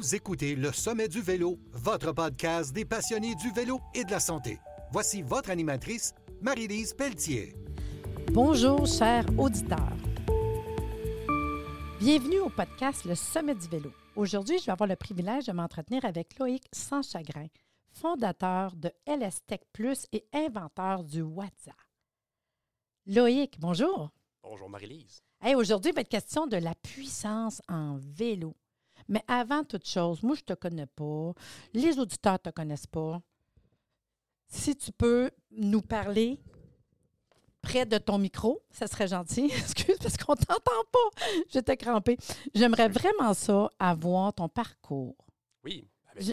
Vous écoutez Le Sommet du Vélo, votre podcast des passionnés du vélo et de la santé. Voici votre animatrice, Marie-Lise Pelletier. Bonjour, chers auditeurs. Bienvenue au podcast Le Sommet du vélo. Aujourd'hui, je vais avoir le privilège de m'entretenir avec Loïc Sans Chagrin, fondateur de LS Tech Plus et inventeur du WhatsApp. Loïc, bonjour. Bonjour Marie-Lise. Hey, Aujourd'hui, il va être question de la puissance en vélo. Mais avant toute chose, moi, je ne te connais pas. Les auditeurs ne te connaissent pas. Si tu peux nous parler près de ton micro, ça serait gentil. Excuse, parce qu'on ne t'entend pas. Je t'ai crampé. J'aimerais vraiment ça, avoir ton parcours. Oui.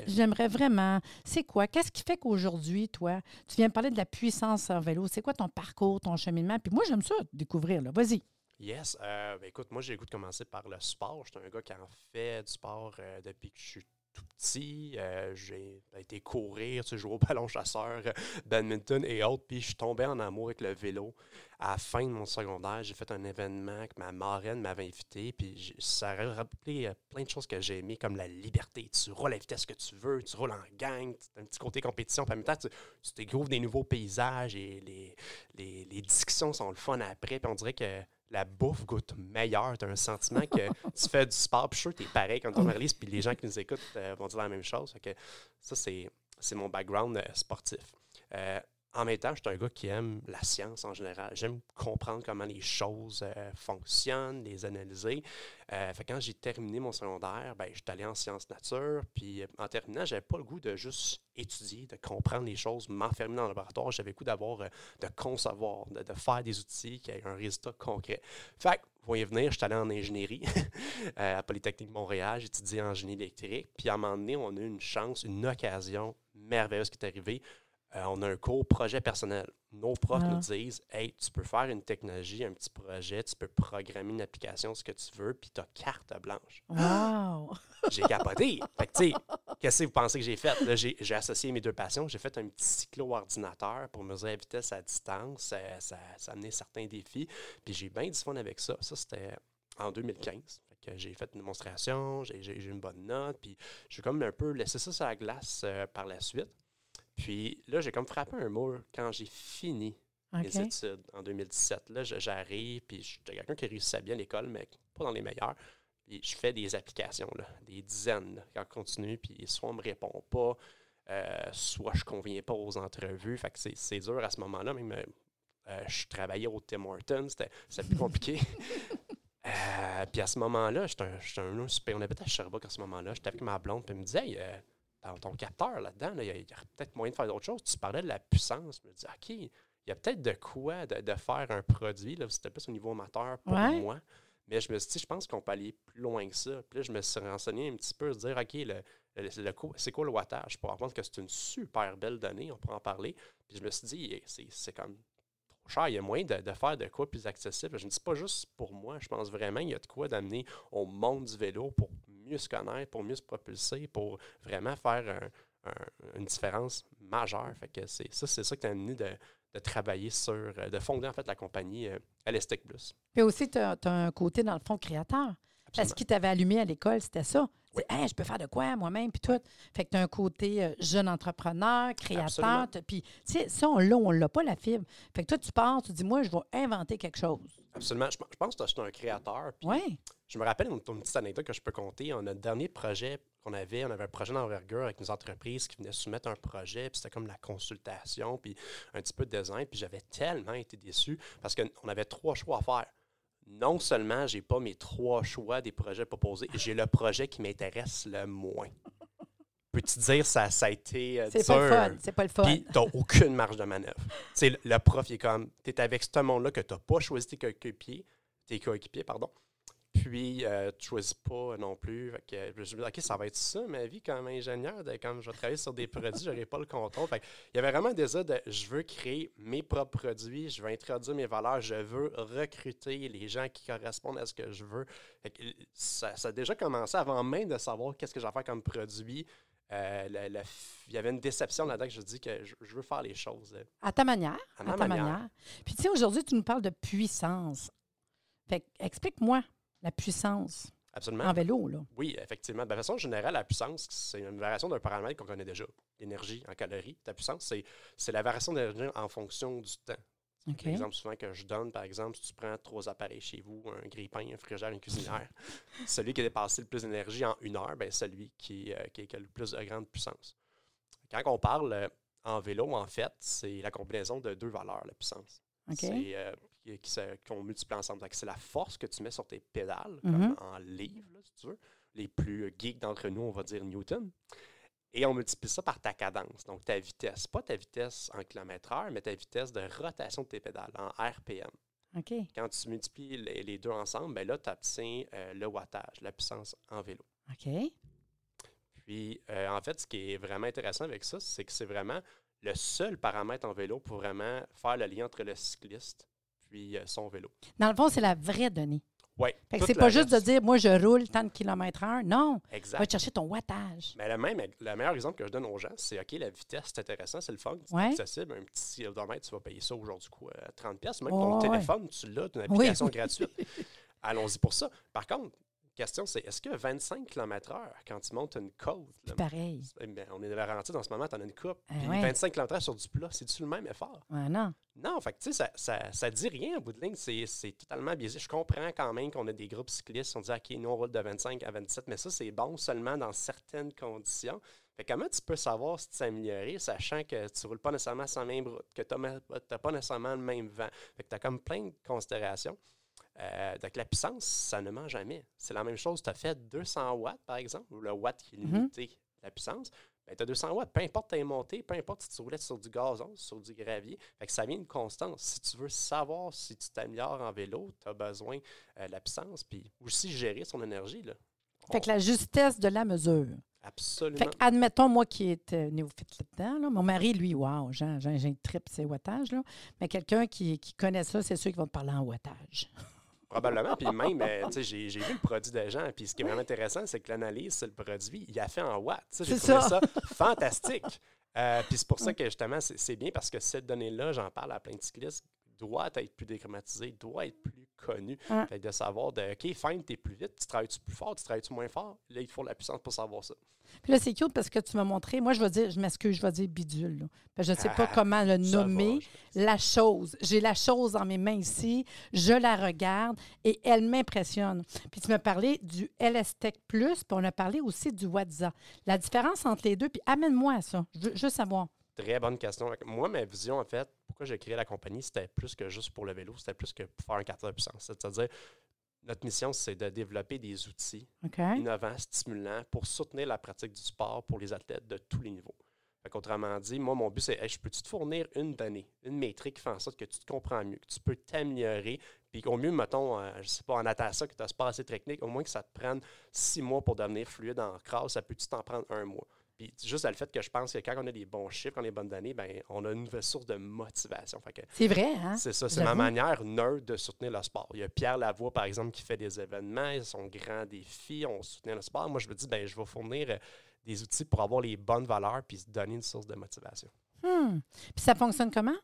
J'aimerais vraiment. C'est quoi? Qu'est-ce qui fait qu'aujourd'hui, toi, tu viens me parler de la puissance en vélo? C'est quoi ton parcours, ton cheminement? Puis moi, j'aime ça, découvrir. Vas-y. Yes. euh, ben, écoute, moi, j'ai le goût de commencer par le sport. Je suis un gars qui en fait du sport euh, depuis que je suis tout petit. Euh, j'ai été courir, tu sais, jouer au ballon chasseur, badminton et autres. Puis je suis tombé en amour avec le vélo. À la fin de mon secondaire, j'ai fait un événement que ma marraine m'avait invité. Puis ça a rappelé plein de choses que j'ai aimées, comme la liberté. Tu roules à la vitesse que tu veux, tu roules en gang, tu as un petit côté compétition. Puis en même temps, tu, tu découvres des nouveaux paysages et les, les, les discussions sont le fun après. Puis on dirait que la bouffe goûte meilleur. Tu as un sentiment que tu fais du sport. Puis tu es pareil quand tu Marie-Lise. Puis les gens qui nous écoutent euh, vont dire la même chose. Ça, c'est c'est mon background euh, sportif. Euh, en même temps, je suis un gars qui aime la science en général. J'aime comprendre comment les choses euh, fonctionnent, les analyser. Euh, quand j'ai terminé mon secondaire, ben, je suis allé en sciences nature. Puis euh, en terminant, j'avais pas le goût de juste étudier, de comprendre les choses, m'enfermer dans le laboratoire. J'avais le goût d'avoir, de concevoir, de, faire des outils qui aient un résultat concret. Fait que, voyez venir, je suis allé en ingénierie à Polytechnique Montréal, étudié en génie électrique. Puis à un moment donné, on a eu une chance, une occasion merveilleuse qui est arrivée. Euh, on a un cours projet personnel. Nos profs Ah. nous disent Hey, tu peux faire une technologie, un petit projet, tu peux programmer une application, ce que tu veux, puis tu as carte blanche. Wow! J'ai capoté. Fait que, tu sais, qu'est-ce que vous pensez que j'ai fait? Là, j'ai, j'ai associé mes deux passions. J'ai fait un petit cyclo-ordinateur pour mesurer la vitesse à distance. Ça, ça, ça a amené certains défis. Puis j'ai bien du fun avec ça. Ça, c'était en 2015. Fait que j'ai fait une démonstration, j'ai, j'ai- une bonne note. Puis j'ai comme un peu laissé ça sur la glace euh, par la suite. Puis là, j'ai comme frappé un mur quand j'ai fini mes études en 2017. Là, j'arrive, puis j'étais quelqu'un qui réussissait bien à l'école, mais pas dans les meilleurs. Puis je fais des applications, là, des dizaines, là, quand je continue, puis soit on me répond pas, euh, soit je conviens pas aux entrevues. Fait que c'est, dur à ce moment-là. Même, euh, euh, je travaillais au Tim Hortons, c'était, plus compliqué. Euh, puis à ce moment-là, j'étais un, un super- on habitait à Sherbrooke à ce moment-là. J'étais avec ma blonde, puis elle me disait, Hey, euh, dans ton capteur là-dedans, là, il y a, il peut-être moyen de faire d'autres choses. Tu parlais de la puissance. Je me dis, OK, il y a peut-être de quoi de, de faire un produit. Là, c'était plus au niveau amateur pour Ouais. moi. Mais je me suis dit, je pense qu'on peut aller plus loin que ça. Puis là, je me suis renseigné un petit peu, se dire, OK, le, le- c'est quoi le wattage? Pour apprendre que c'est une super belle donnée, on pourra en parler. Puis je me suis dit, c'est, c'est comme trop cher. Il y a moyen de, de faire de quoi plus accessible. Je ne dis pas juste pour moi. Je pense vraiment qu'il y a de quoi d'amener au monde du vélo pour mieux se connaître, pour mieux se propulser, pour vraiment faire un- un- une différence majeure. Fait que c'est ça, c'est ça qui t'a amené de, de travailler sur, euh, de fonder en fait la compagnie euh, Alestec Plus. Puis aussi, tu as, un côté, dans le fond, créateur. Parce qu'il t'avait allumé à l'école, c'était ça. Oui. C'est, Hey, je peux faire de quoi moi-même, puis tout. Fait que tu as un côté euh, jeune entrepreneur, créateur. Puis, tu sais, ça, on l'a, on l'a pas, la fibre. Fait que toi, tu pars, tu dis, moi, je vais inventer quelque chose. Absolument. Je, je pense que c'est un créateur. Oui. Je me rappelle une, une petite anecdote que je peux compter. On a le dernier projet qu'on avait, on avait un projet d'envergure avec une entreprise qui venait soumettre un projet, puis c'était comme la consultation, puis un petit peu de design, puis j'avais tellement été déçu parce qu'on avait trois choix à faire. Non seulement j'ai pas mes trois choix des projets proposés, j'ai le projet qui m'intéresse le moins. Peux-tu dire ça, ça a été euh, C'est pas le fun. C'est pas le fun. Puis, tu aucune marge de manœuvre. Le, le prof, il est comme, tu es avec ce monde-là que tu n'as pas choisi tes coéquipiers, tes coéquipiers, pardon. Puis, euh, tu ne choisis pas non plus. Fait que, je me dis, OK, ça va être ça, ma vie comme ingénieur. De, quand je vais travailler sur des produits, je n'aurai pas le contrôle. Fait que, il y avait vraiment un désir de, je veux créer mes propres produits, je veux introduire mes valeurs, je veux recruter les gens qui correspondent à ce que je veux. Fait que, ça, ça a déjà commencé avant même de savoir qu'est-ce que je vais faire comme produit. Euh, il y avait une déception là-dedans que je dis que je, je veux faire les choses. À ta manière. À ta manière. manière. Puis, tu sais, aujourd'hui, tu nous parles de puissance. Fait explique-moi la puissance. Absolument. en vélo, là. Oui, effectivement. De façon générale, la puissance, c'est une variation d'un paramètre qu'on connaît déjà. L'énergie en calories. Ta puissance, c'est, c'est la variation d'énergie en fonction du temps. OK. L'exemple souvent que je donne, par exemple, si tu prends trois appareils chez vous, un grille-pain, un frigère, une cuisinière, celui qui a dépassé le plus d'énergie en une heure, ben, celui qui, euh, qui, qui a le plus de grande puissance. Quand on parle euh, en vélo, en fait, c'est la combinaison de deux valeurs, la puissance. C'est euh, qui, qu'on multiplie ensemble. C'est la force que tu mets sur tes pédales, Mhm. comme en livres, là, si tu veux. Les plus geeks d'entre nous, on va dire Newton. Et on multiplie ça par ta cadence, donc ta vitesse. Pas ta vitesse en kilomètre-heure, mais ta vitesse de rotation de tes pédales, en RPM. OK. Quand tu multiplies les, les deux ensemble, ben là, tu obtiens euh, le wattage, la puissance en vélo. OK. Puis, euh, en fait, ce qui est vraiment intéressant avec ça, c'est que c'est vraiment le seul paramètre en vélo pour vraiment faire le lien entre le cycliste puis euh, son vélo. Dans le fond, c'est la vraie donnée. Oui. C'est pas juste de dire, moi, je roule tant de kilomètres heure. Non. Exact. Va chercher ton wattage. Mais le, même, le meilleur exemple que je donne aux gens, c'est OK, la vitesse, c'est intéressant, c'est le fun, c'est Ouais. accessible. Un petit odomètre, tu vas payer ça aujourd'hui, quoi, à 30$. pièces Même Oh, ton ouais. téléphone, tu l'as, tu as une application oui. gratuite. Allons-y pour ça. Par contre, question, c'est est-ce que 25 km/h, quand tu montes une côte, là, Pareil. eh ben, on est de la en ce moment, tu en as une coupe, Ah puis ouais. 25 km/h sur du plat, c'est-tu le même effort? Non. Non, fait tu sais, ça, ça, ça dit rien au bout de ligne. C'est totalement biaisé. Je comprends quand même qu'on a des groupes cyclistes. On dit, OK, nous, on roule de 25 à 27, mais ça, c'est bon seulement dans certaines conditions. Fait comment tu peux savoir si tu t'es amélioré, sachant que tu roules pas nécessairement la même route, que tu n'as pas nécessairement le même vent? Fait que tu as comme plein de considérations. Euh, donc, la puissance, ça ne ment jamais. C'est la même chose. Tu as fait 200 watts, par exemple, ou le watt qui est Mhm. limité, la puissance. Ben, tu as 200 watts, peu importe ta montée, peu importe si tu roulais sur du gazon, sur du gravier. Fait que ça vient une constance. Si tu veux savoir si tu t'améliores en vélo, tu as besoin euh, de la puissance, puis aussi gérer son énergie. Là. Fait que la justesse de la mesure. Absolument. Fait que, admettons, moi qui est euh, néophyte là-dedans, là, mon mari, lui, wow, j'ai une trip, c'est wattage, là. Mais quelqu'un qui, qui connaît ça, c'est sûr qu'il va te parler en wattage. Probablement. Puis même, euh, tu sais, j'ai j'ai vu le produit des gens. Puis ce qui est vraiment intéressant, c'est que l'analyse sur le produit, il a fait en watts. J'ai C'est trouvé ça. ça, fantastique. Euh, puis c'est pour ça que justement, c'est c'est bien parce que cette donnée-là, j'en parle à plein de cyclistes, doit être plus déchromatisée, doit être plus. Ouais. Fait de savoir de OK, fine, t'es plus vite, tu travailles-tu plus fort, tu travailles-tu moins fort? Là, il faut la puissance pour savoir ça. Puis là, c'est cute parce que tu m'as montré, moi, je vais dire, je m'excuse, je vais dire bidule, là. Parce que je ne sais pas Ah, comment le nommer. va, la chose. J'ai la chose dans mes mains ici, je la regarde et elle m'impressionne. Puis tu m'as parlé du LS-Tech Plus, puis on a parlé aussi du WhatsApp. La différence entre les deux, puis amène-moi à ça. Je veux juste savoir. Très bonne question. Moi, ma vision, en fait, pourquoi j'ai créé la compagnie, c'était plus que juste pour le vélo, c'était plus que pour faire un capteur de puissance. C'est-à-dire, notre mission, c'est de développer des outils innovants, stimulants pour soutenir la pratique du sport pour les athlètes de tous les niveaux. Fait qu'autrement dit, moi, mon but, c'est Hey, je peux-tu te fournir une donnée, une métrique qui fait en sorte que tu te comprends mieux, que tu peux t'améliorer, puis au mieux, mettons, euh, je sais pas, en natation, que tu as pas assez technique, au moins que ça te prenne six mois pour devenir fluide en crasse, ça peut-tu t'en prendre un mois? Puis juste le fait que je pense que quand on a des bons chiffres, quand on a des bonnes données, ben, on a une nouvelle source de motivation. C'est vrai, hein? c'est ça, c'est ma manière nerd de soutenir le sport. Il y a Pierre Lavoie, par exemple, qui fait des événements, son grand défi, on soutient le sport. Moi, je me dis, ben, je vais fournir euh, des outils pour avoir les bonnes valeurs puis se donner une source de motivation. Hmm. Puis ça fonctionne comment?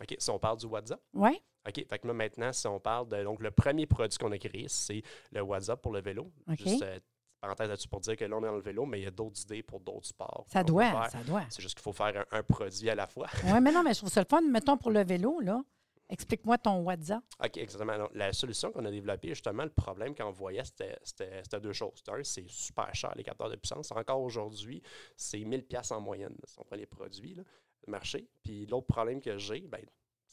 OK, si on parle du WhatsApp? Oui? OK, fait que là, maintenant, si on parle de. Donc, le premier produit qu'on a créé, c'est le WhatsApp pour le vélo. OK. Juste, euh, parenthèse là-dessus pour dire que là, on est dans le vélo, mais il y a d'autres idées pour d'autres sports. Ça doit, ça doit. C'est juste qu'il faut faire un, un produit à la fois. Oui, mais non, mais je trouve ça le fun. Mettons pour le vélo, là. Explique-moi ton WhatsApp. OK, exactement. Donc, la solution qu'on a développée, justement, le problème qu'on voyait, c'était- deux choses. Un, c'est super cher, les capteurs de puissance. Encore aujourd'hui, c'est 1000 pièces en moyenne, là, si on prend les produits, là, le marché. Puis l'autre problème que j'ai, ben,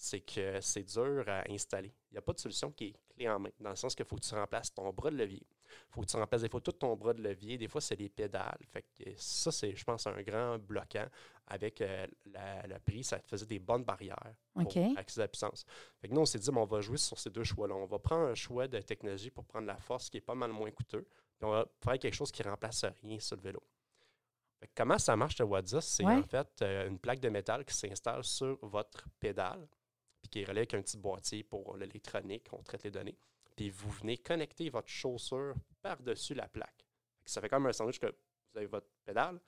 c'est que c'est dur à installer. Il n'y a pas de solution qui est clé en main, dans le sens qu'il faut que tu remplaces ton bras de levier. Il faut que tu remplaces des fois tout ton bras de levier. Des fois, c'est les pédales. Fait que ça, c'est, je pense, un grand bloquant. Avec euh, la- le prix, ça faisait des bonnes barrières pour OK. accéder à la puissance. Fait que nous, on s'est dit, bon, on va jouer sur ces deux choix-là. On va prendre un choix de technologie pour prendre la force qui est pas mal moins coûteux. Puis on va faire quelque chose qui remplace rien sur le vélo. Fait que comment ça marche le WhatsApp? C'est Ouais. en fait euh, une plaque de métal qui s'installe sur votre pédale, qui est reliée avec un petit boîtier pour l'électronique, on traite les données. Puis vous venez connecter votre chaussure par-dessus la plaque. Ça fait comme un sandwich que vous avez votre pédale,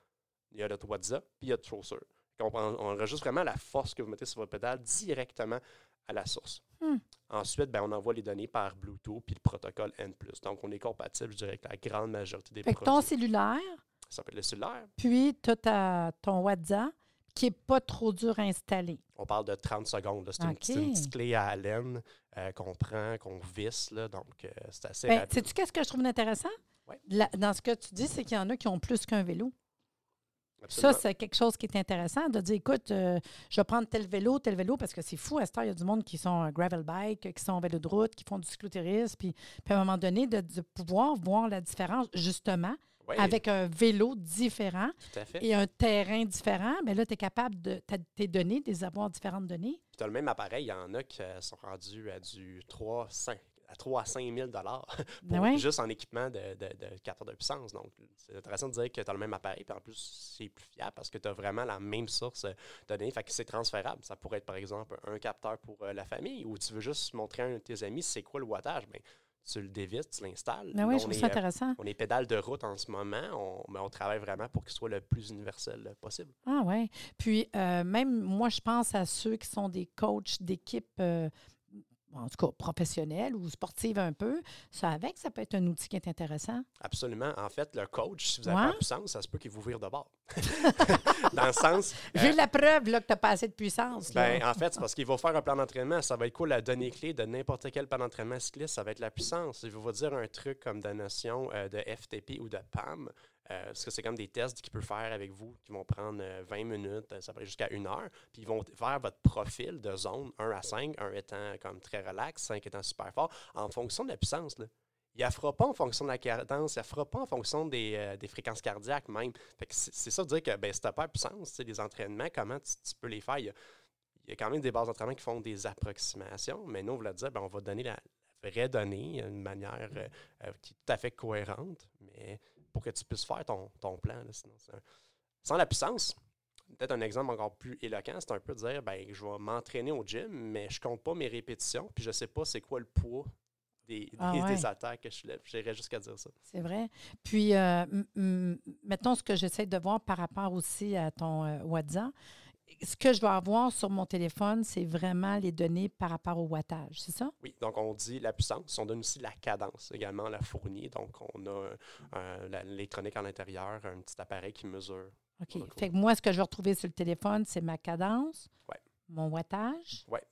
il y a notre WhatsApp, puis il y a votre chaussure. On, on enregistre vraiment la force que vous mettez sur votre pédale directement à la source. Hmm. Ensuite, ben, on envoie les données par Bluetooth puis le protocole N+. Donc, on est compatible, je dirais, avec la grande majorité des Fait produits. ton cellulaire, Ça peut être le cellulaire. puis tu as ton WhatsApp qui n'est pas trop dur à installer. On parle de 30 secondes. C'est une, petite clé à laine euh, qu'on prend, qu'on visse. Là, donc, euh, c'est assez Ben, sais-tu qu'est-ce que je trouve intéressant? Ouais. La- dans ce que tu dis, c'est qu'il y en a qui ont plus qu'un vélo. Absolument. Ça, c'est quelque chose qui est intéressant de dire, écoute, euh, je vais prendre tel vélo, tel vélo, parce que c'est fou, à cette heure, il y a du monde qui sont gravel bike, qui sont en vélo de route, qui font du cyclotourisme, puis, puis à un moment donné, de, de pouvoir voir la différence, justement, Avec un vélo différent tout à fait. et un terrain différent, bien là, tu es capable de, tes données, de les avoir différentes données. Puis tu as le même appareil, il y en a qui euh, sont rendus à du 3, 5, à 3 à 5 000 pour Ben ouais. juste en équipement de, de, de capteur de puissance. Donc, c'est intéressant de dire que tu as le même appareil, puis en plus, c'est plus fiable parce que tu as vraiment la même source de données. Fait que c'est transférable. Ça pourrait être, par exemple, un capteur pour euh, la famille ou tu veux juste montrer à un de tes amis c'est quoi le wattage. Bien, tu le dévisses, tu l'installes. Ben oui, Là, je on trouve est, ça euh, intéressant. on est pédale de route en ce moment. On, mais on travaille vraiment pour qu'il soit le plus universel euh, possible. Ah ouais. Puis euh, même moi, je pense à ceux qui sont des coachs d'équipe, euh, en tout cas professionnels ou sportives un peu. Ça avec, ça peut être un outil qui est intéressant. Absolument. En fait, le coach, si vous avez Ouais. pas de puissance, ça se peut qu'il vous vire de bord. Dans le sens. J'ai euh, la preuve là, que tu n'as pas assez de puissance. ben, en fait, c'est parce qu'il va faire un plan d'entraînement. Ça va être quoi la donnée clé de n'importe quel plan d'entraînement cycliste? Ça va être la puissance. Il va vous dire un truc comme de notion euh, de FTP ou de PAM. Euh, parce que c'est comme des tests qu'il peut faire avec vous qui vont prendre euh, 20 minutes, euh, ça peut aller jusqu'à une heure. Puis ils vont faire votre profil de zone 1 à 5, 1 étant comme très relax, 5 étant super fort, en fonction de la puissance. Là. Il ne fera pas en fonction de la cadence, il ne fera pas en fonction des, euh, des fréquences cardiaques même. C'est ça de dire que ben, si tu n'as pas la puissance, les entraînements, comment tu, tu peux les faire? Il y, a, il y a quand même des bases d'entraînement qui font des approximations, mais nous, on va dire, ben, on va donner la, la vraie donnée d'une manière euh, euh, qui est tout à fait cohérente, mais pour que tu puisses faire ton, ton plan. là, sinon, un- Sans la puissance, peut-être un exemple encore plus éloquent, c'est un peu de dire, ben, je vais m'entraîner au gym, mais je compte pas mes répétitions, puis je sais pas c'est quoi le poids des, Ah des, ouais. des attaques que je lève. J'irais jusqu'à dire ça. C'est vrai. Puis, euh, mettons ce que j'essaie de voir par rapport aussi à ton euh, WhatsApp. Ce que je vais avoir sur mon téléphone, c'est vraiment les données par rapport au wattage, c'est ça? Oui, donc on dit la puissance, on donne aussi la cadence également, la fournit. Donc on a euh, l'électronique à l'intérieur, un petit appareil qui mesure. OK. Fait que moi, ce que je vais retrouver sur le téléphone, c'est ma cadence, Ouais. mon wattage. Ouais.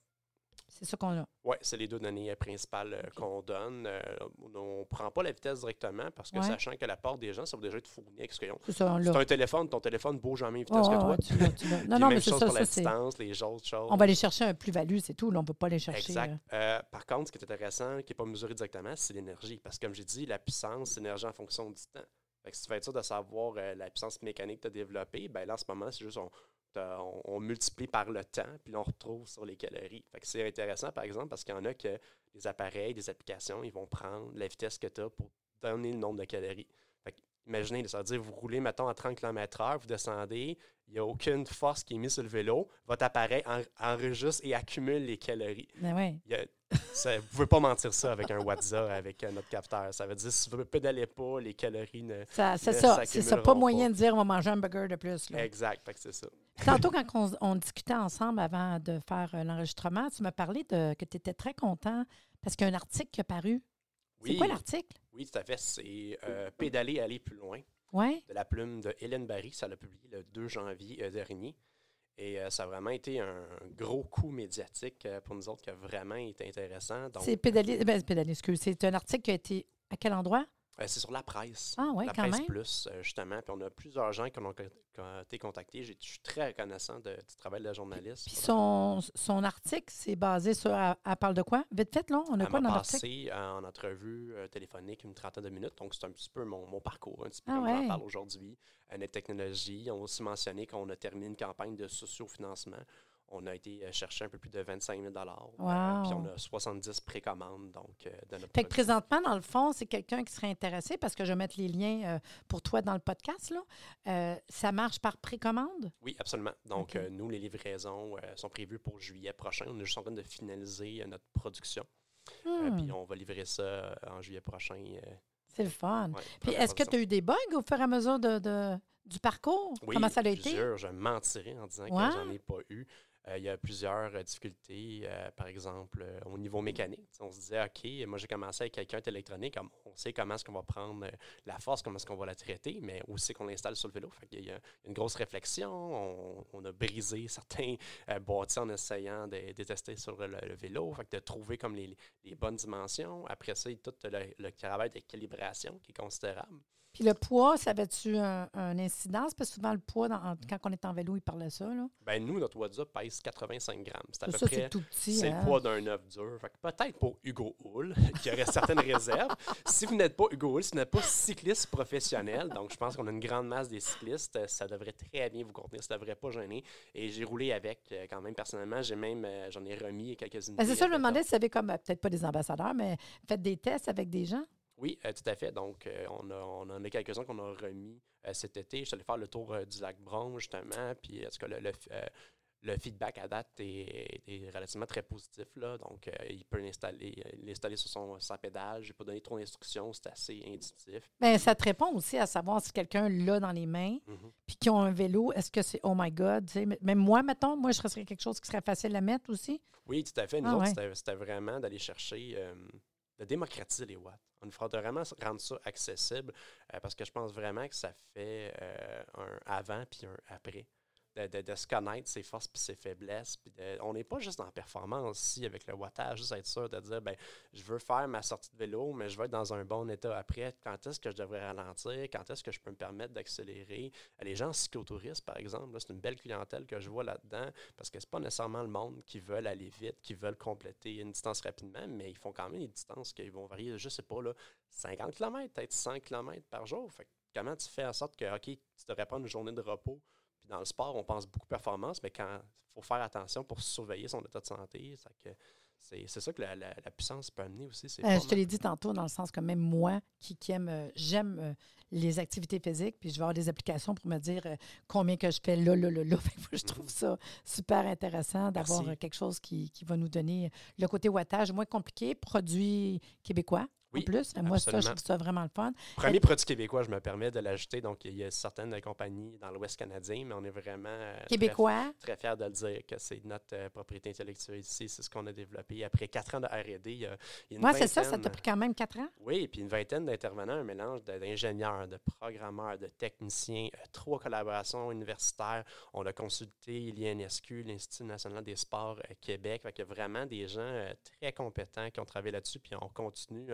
C'est ça qu'on a. Oui, c'est les deux données principales euh, qu'on donne. Euh, on ne prend pas la vitesse directement parce que Ouais. sachant que la part des gens, ça va déjà être fourni avec ce qu'ils ont. C'est ça, un téléphone, ton téléphone bouge même vitesse Oh, que toi. tu l'as, tu l'as. Non, non, mais c'est ça, pour ça, la distance, les autres choses. On va aller chercher un plus-value, c'est tout. Là, on ne peut pas aller chercher. Exact. euh, Euh, par contre, ce qui est intéressant, qui n'est pas mesuré directement, c'est l'énergie. Parce que, comme j'ai dit, la puissance, c'est l'énergie en fonction du temps. Fait que si tu veux être sûr de savoir euh, la puissance mécanique que tu as développée, ben là, en ce moment, c'est juste on, t'as- on, multiplie par le temps, puis on retrouve sur les calories. C'est intéressant, par exemple, parce qu'il y en a que des appareils, des applications, ils vont prendre la vitesse que tu as pour donner le nombre de calories. Imaginez, ça veut dire vous roulez, mettons, à 30 km/h, vous descendez, il n'y a aucune force qui est mise sur le vélo, votre appareil en- enregistre et accumule les calories. Ben ouais. Il y a- ça- vous ne pouvez pas mentir ça avec un WhatsApp, avec un autre capteur. Ça veut dire si vous ne pédalez pas, les calories ne. Ça- C'est ça. C'est ça. Pas accumulera moyen pas. de dire on va manger un burger de plus. Là. Exact, fait que c'est ça. Tantôt, quand on, on discutait ensemble avant de faire euh, l'enregistrement, tu m'as parlé de, que tu étais très content parce qu'il y a un article qui est paru. C'est quoi l'article? oui, tout à fait. C'est euh, Pédaler, aller plus loin de la plume de Hélène Barry. Ça l'a publié le 2 janvier euh, dernier. Et euh, ça a vraiment été un gros coup médiatique pour nous autres qui a vraiment été intéressant. C'est pédalier. Ben, pédalier, excuse. C'est un article qui a été. À quel endroit? Euh, c'est sur la presse. Ah, oui, la quand presse même? plus, euh, justement. Puis on a plusieurs gens qui ont, qui ont été contactés. Je suis très reconnaissant de- du travail de la journaliste. Puis son, son article, c'est basé sur. Elle, parle de quoi? Vite fait, là, on a Elle quoi dans l'article? passé en entrevue euh, téléphonique une trentaine de minutes. Donc, c'est un petit peu mon, mon parcours, un petit peu Ah comme ouais. j'en parle aujourd'hui. Euh, notre technologie. On a aussi mentionné qu'on a terminé une campagne de sociofinancement. On a été euh, chercher un peu plus de 25 000 euh, Wow. Puis on a 70 précommandes donc, euh, de notre Fait que présentement, dans le fond, c'est quelqu'un qui serait intéressé, parce que je vais mettre les liens euh, pour toi dans le podcast, là. Euh, ça marche par précommande? Oui, absolument. Donc, euh, nous, les livraisons euh, sont prévues pour juillet prochain. On est juste en train de finaliser euh, notre production. Euh, Hmm, puis on va livrer ça euh, en juillet prochain. euh, c'est le fun. ouais, Puis est-ce que tu as eu des bugs au fur et à mesure de, de- du parcours? Oui, Comment ça a été? plusieurs. Je mentirais en disant Ouais. que j'en ai pas eu. Il y a plusieurs difficultés, par exemple, au niveau mécanique. on se disait, OK, moi j'ai commencé avec quelqu'un électronique, on sait comment est-ce qu'on va prendre la force, comment est-ce qu'on va la traiter, mais aussi qu'on l'installe sur le vélo. Fait il y a une grosse réflexion. On, a brisé certains boîtiers en essayant de, de tester sur le, vélo. De trouver comme les, bonnes dimensions. Après tout le travail de calibration qui est considérable. Puis le poids, ça avait-tu un, incidence? Parce que souvent, le poids, quand on est en vélo, il parlait ça. Là. Ben nous, notre WhatsApp pèse 85 grammes. C'est à peu ça, près. Tout petit. C'est hein? le poids d'un œuf dur. peut-être pour Hugo Hull, qui aurait certaines réserves. Si vous n'êtes pas Hugo Hull, si vous n'êtes pas cycliste professionnel, donc je pense qu'on a une grande masse des cyclistes, ça devrait très bien vous contenir. Ça ne devrait pas gêner. Et j'ai roulé avec euh, quand même personnellement. J'ai même, euh, j'en ai remis quelques ben, c'est ça, je me demandais si vous avez comme, euh, peut-être pas des ambassadeurs, mais faites des tests avec des gens. Oui, euh, tout à fait. Donc, euh, on, a, on en a quelques-uns qu'on a remis euh, cet été. Je suis allé faire le tour du lac Bron, justement. Puis, en tout cas, le, le, feedback à date est, relativement très positif. Là. Donc, il peut l'installer, l'installer sur son, sa pédale. Je n'ai pas donné trop d'instructions. C'est assez intuitif. Bien, ça te répond aussi à savoir si quelqu'un l'a dans les mains, mm-hmm. puis qui ont un vélo, est-ce que c'est oh my God? Même moi, mettons, moi, je serais quelque chose qui serait facile à mettre aussi. Oui, tout à fait. Nous ah autres, c'était, vraiment d'aller chercher de démocratiser les watts. On faudra vraiment rendre ça accessible euh, parce que je pense vraiment que ça fait euh, un avant puis un après de, se connaître ses forces et ses faiblesses. on n'est pas juste en performance ici avec le wattage, juste être sûr de dire ben, je veux faire ma sortie de vélo, mais je veux être dans un bon état après. Quand est-ce que je devrais ralentir? Quand est-ce que je peux me permettre d'accélérer? Les gens en cyclotourisme, par exemple, c'est une belle clientèle que je vois là-dedans parce que c'est pas nécessairement le monde qui veut aller vite, qui veulent compléter une distance rapidement, mais ils font quand même des distances qui vont varier, je sais pas, là, 50 km, peut-être 100 km par jour. Fait comment tu fais en sorte que, OK, tu devrais prendre une journée de repos dans le sport, on pense beaucoup performance, mais quand il faut faire attention pour surveiller son état de santé, c'est ça que la, puissance peut amener aussi. Ben, je te l'ai dit tantôt, dans le sens que même moi, qui, aime, euh, j'aime euh, les activités physiques, puis je vais avoir des applications pour me dire euh, combien que je fais là, là, là, là. je trouve mm-hmm. ça super intéressant d'avoir quelque chose qui, qui, va nous donner le côté wattage moins compliqué, produit québécois plus. Moi, ça, je trouve ça vraiment le fun. Premier produit québécois, je me permets de l'ajouter. Donc, il y a certaines compagnies dans l'Ouest canadien, mais on est vraiment euh, québécois? Très, fiers de le dire que c'est notre euh, propriété intellectuelle ici. C'est ce qu'on a développé. Après quatre ans de RD, il y a, une c'est ça, ça t'a pris quand même quatre ans? Oui, et puis une vingtaine d'intervenants, un mélange d'ingénieurs, de programmeurs, de techniciens, euh, trois collaborations universitaires. On a consulté l'INSQ, l'Institut national des sports Québec. il y a vraiment des gens très compétents qui ont travaillé là-dessus, puis on continue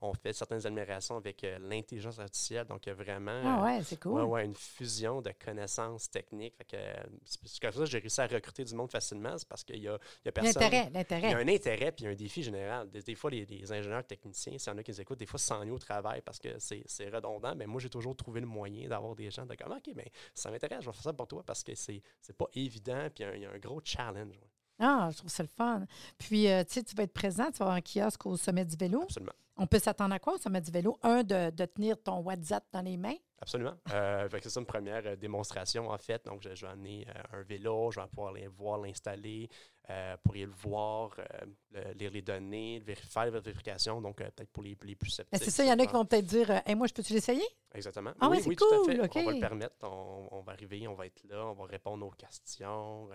on fait certaines admirations avec euh, l'intelligence artificielle. Donc, il y a vraiment ah ouais, c'est cool. ouais, une fusion de connaissances techniques. Fait que, euh, c'est comme ça que j'ai réussi à recruter du monde facilement. C'est parce qu'il y a, il y a personne. L'intérêt, l'intérêt. Il y a un intérêt puis un défi général. Des, fois, les, ingénieurs techniciens, s'il y en a qui nous écoutent, des fois, s'ennuient au travail parce que c'est, redondant. Mais moi, j'ai toujours trouvé le moyen d'avoir des gens de comme, OK, mais ça m'intéresse, je vais faire ça pour toi parce que c'est, c'est pas évident puis il y, a un gros challenge. Ah, je trouve ça le fun. Puis, euh, tu sais, tu vas être présent, tu vas avoir un kiosque au sommet du vélo. Absolument. On peut s'attendre à quoi? Au sommet du vélo? Un, de, tenir ton WhatsApp dans les mains? Absolument. Euh, c'est ça une première euh, démonstration, en fait. Donc, je, vais amener un vélo, je vais pouvoir les voir l'installer, pour y le voir, lire les données, faire la vérification. Donc, peut-être pour les, plus sceptiques. C'est ça, il y en a qui vont peut-être dire hey, Moi, je peux-tu l'essayer? Exactement. Ah oui, c'est cool. Tout à fait. On va le permettre. On, on, va arriver, on va être là, on va répondre aux questions.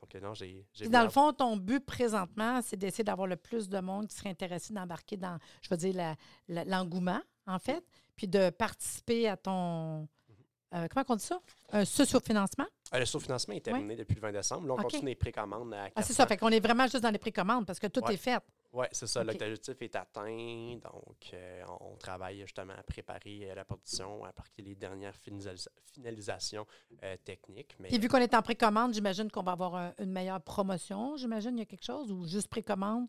Donc, non, j'ai. Dans le fond, ton but présentement, c'est d'essayer d'avoir le plus de monde qui serait intéressé d'embarquer dans, je veux dire, l'engouement, en fait, puis de participer à ton. Euh, comment on dit ça? Un sous-financement? Euh, le sous-financement est terminé depuis le 20 décembre. Là, on continue les précommandes à Ah, c'est ça. Fait qu'on est vraiment juste dans les précommandes parce que tout est fait. Oui, c'est ça. L'objectif est atteint. Donc, euh, on travaille justement à préparer euh, la production, à partir les dernières finalisations euh, techniques. Mais, vu qu'on est en précommande, j'imagine qu'on va avoir une meilleure promotion. J'imagine il y a quelque chose ou juste précommande,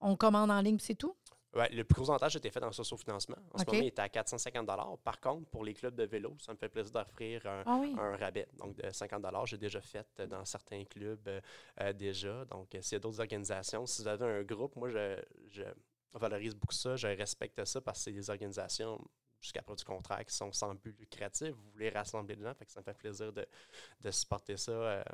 on commande en ligne, c'est tout? Ouais, le plus gros avantage a été fait dans le socio-financement. En ce moment, il est à 450 Par contre, pour les clubs de vélo, ça me fait plaisir d'offrir un, ah rabais. Donc, de 50 J'ai déjà fait dans certains clubs euh, euh, déjà. Donc, euh, s'il y a d'autres organisations, si vous avez un groupe, moi, je, valorise beaucoup ça. Je respecte ça parce que c'est des organisations jusqu'à preuve du contraire, qui sont sans but lucratif. Vous voulez rassembler des gens, fait que ça me fait plaisir de, supporter ça,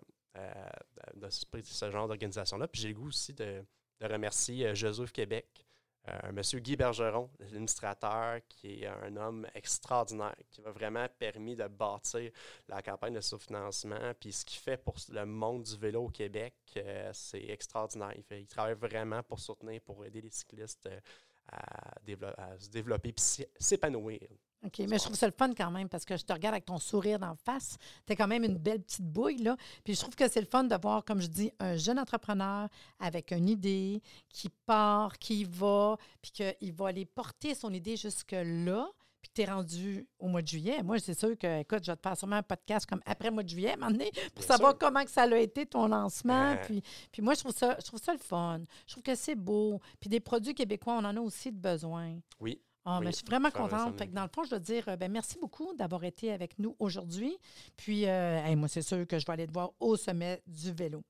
de supporter ce genre d'organisation-là. Puis j'ai le goût aussi de, remercier Joseph Québec, euh, Monsieur Guy Bergeron, l'administrateur, qui est un homme extraordinaire, qui m'a vraiment permis de bâtir la campagne de sous-financement. Puis ce qu'il fait pour le monde du vélo au Québec, euh, c'est extraordinaire. Il, travaille vraiment pour soutenir, pour aider les cyclistes euh, à, à se développer et s'épanouir. OK, mais je trouve ça le fun quand même parce que je te regarde avec ton sourire d'en face. Tu es quand même une belle petite bouille, là. Puis je trouve que c'est le fun de voir, comme je dis, un jeune entrepreneur avec une idée qui part, qui va, puis qu'il va aller porter son idée jusque-là. Puis tu es rendu au mois de juillet. Moi, c'est sûr que, écoute, je vais te faire sûrement un podcast comme après le mois de juillet, à pour savoir comment que ça a été ton lancement. Puis, puis moi, je trouve, ça, je trouve ça le fun. Je trouve que c'est beau. Puis des produits québécois, on en a aussi de besoin. Oui. Ah, je suis vraiment contente. dans le fond, je dois dire euh, ben, merci beaucoup d'avoir été avec nous aujourd'hui. Puis, euh, moi, c'est sûr que je vais aller te voir au sommet du vélo.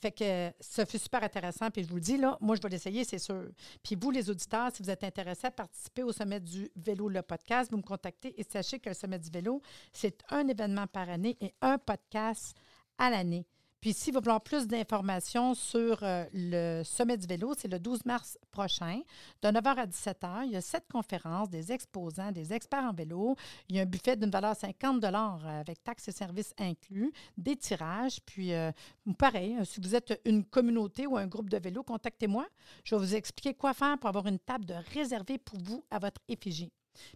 Fait que ça fut super intéressant. Puis je vous le dis, là, moi, je vais l'essayer, c'est sûr. Puis vous, les auditeurs, si vous êtes intéressés à participer au Sommet du vélo, le podcast, vous me contactez et sachez que le Sommet du vélo, c'est un événement par année et un podcast à l'année. Puis si vous voulez plus d'informations sur euh, le sommet du vélo, c'est le 12 mars prochain, de 9h à 17h. Il y a sept conférences, des exposants, des experts en vélo. Il y a un buffet d'une valeur 50 avec taxes et services inclus, des tirages. Puis, euh, pareil, euh, si vous êtes une communauté ou un groupe de vélo, contactez-moi. Je vais vous expliquer quoi faire pour avoir une table de réservée pour vous à votre effigie.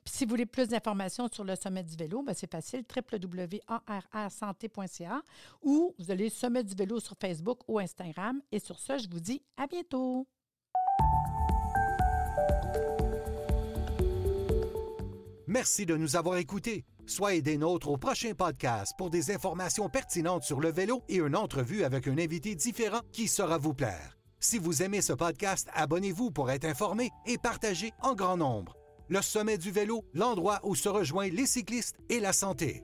Puis si vous voulez plus d'informations sur le sommet du vélo, ben, c'est facile, www.arrsanté.ca ou vous allez Sommet du vélo sur Facebook ou Instagram. Et sur ce, je vous dis à bientôt. Merci de nous avoir écoutés. Soyez des nôtres au prochain podcast pour des informations pertinentes sur le vélo et une entrevue avec un invité différent qui saura vous plaire. Si vous aimez ce podcast, abonnez-vous pour être informé et partagez en grand nombre le sommet du vélo, l'endroit où se rejoignent les cyclistes et la santé.